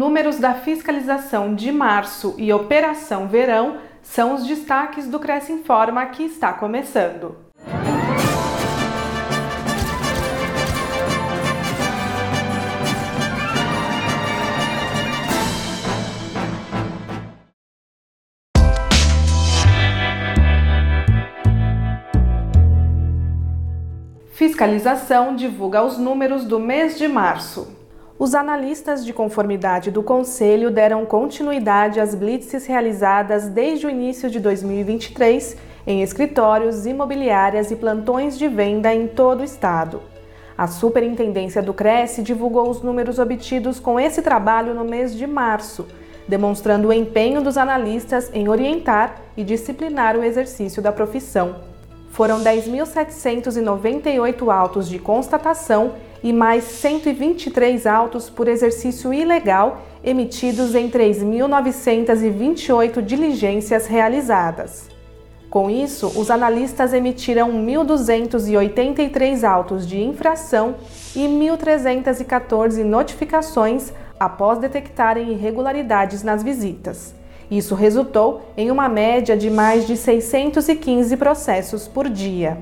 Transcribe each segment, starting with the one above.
números da fiscalização de março e Operação Verão são os destaques do Cresce Informa que está começando. Fiscalização divulga os números do mês de março. Os analistas de conformidade do Conselho deram continuidade às blitzes realizadas desde o início de 2023 em escritórios, imobiliárias e plantões de venda em todo o estado. A Superintendência do Cresce divulgou os números obtidos com esse trabalho no mês de março, demonstrando o empenho dos analistas em orientar e disciplinar o exercício da profissão. Foram 10.798 autos de constatação e mais 123 autos por exercício ilegal emitidos em 3.928 diligências realizadas. Com isso, os analistas emitiram 1.283 autos de infração e 1.314 notificações após detectarem irregularidades nas visitas. Isso resultou em uma média de mais de 615 processos por dia.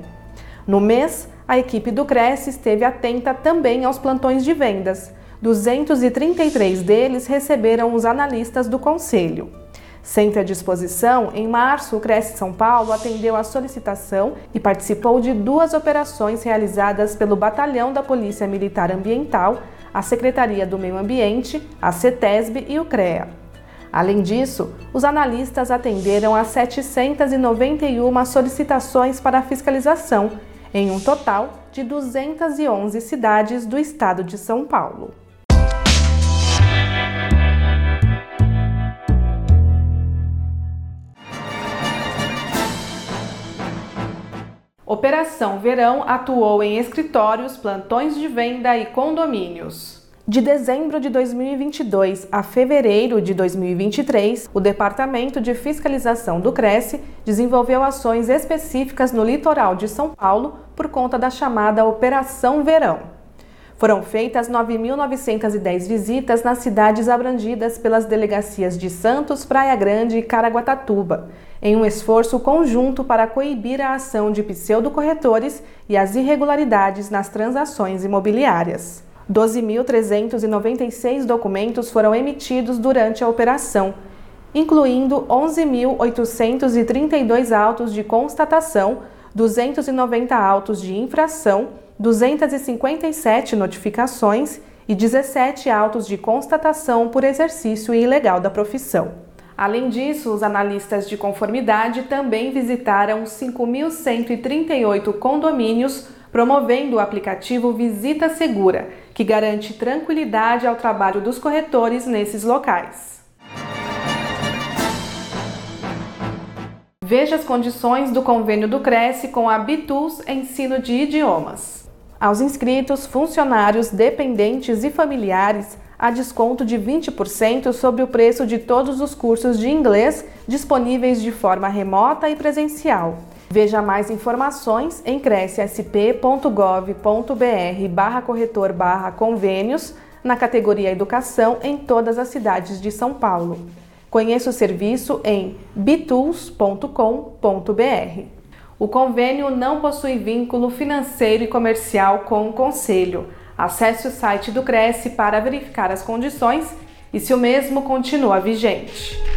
No mês, a equipe do Cresce esteve atenta também aos plantões de vendas. 233 deles receberam os analistas do Conselho. Sempre à disposição, em março, o Cresce São Paulo atendeu a solicitação e participou de duas operações realizadas pelo Batalhão da Polícia Militar Ambiental, a Secretaria do Meio Ambiente, a CETESB e o CREA. Além disso, os analistas atenderam a 791 solicitações para fiscalização, em um total de 211 cidades do estado de São Paulo. Operação Verão atuou em escritórios, plantões de venda e condomínios. De dezembro de 2022 a fevereiro de 2023, o Departamento de Fiscalização do Cresce desenvolveu ações específicas no litoral de São Paulo por conta da chamada Operação Verão. Foram feitas 9.910 visitas nas cidades abrangidas pelas delegacias de Santos, Praia Grande e Caraguatatuba, em um esforço conjunto para coibir a ação de pseudocorretores e as irregularidades nas transações imobiliárias. 12.396 documentos foram emitidos durante a operação, incluindo 11.832 autos de constatação, 290 autos de infração, 257 notificações e 17 autos de constatação por exercício ilegal da profissão. Além disso, os analistas de conformidade também visitaram 5.138 condomínios promovendo o aplicativo Visita Segura, que garante tranquilidade ao trabalho dos corretores nesses locais. Veja as condições do convênio do Cresce com a Bitus Ensino de Idiomas. Aos inscritos, funcionários, dependentes e familiares, há desconto de 20% sobre o preço de todos os cursos de inglês disponíveis de forma remota e presencial. Veja mais informações em crescsp.gov.br barra corretor barra convênios na categoria Educação em todas as cidades de São Paulo. Conheça o serviço em bitools.com.br. O convênio não possui vínculo financeiro e comercial com o Conselho. Acesse o site do Cresce para verificar as condições e se o mesmo continua vigente.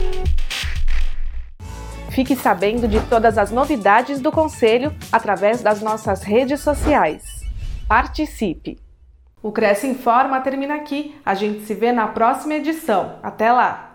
Fique sabendo de todas as novidades do Conselho através das nossas redes sociais. Participe! O Cresce Informa termina aqui. A gente se vê na próxima edição. Até lá!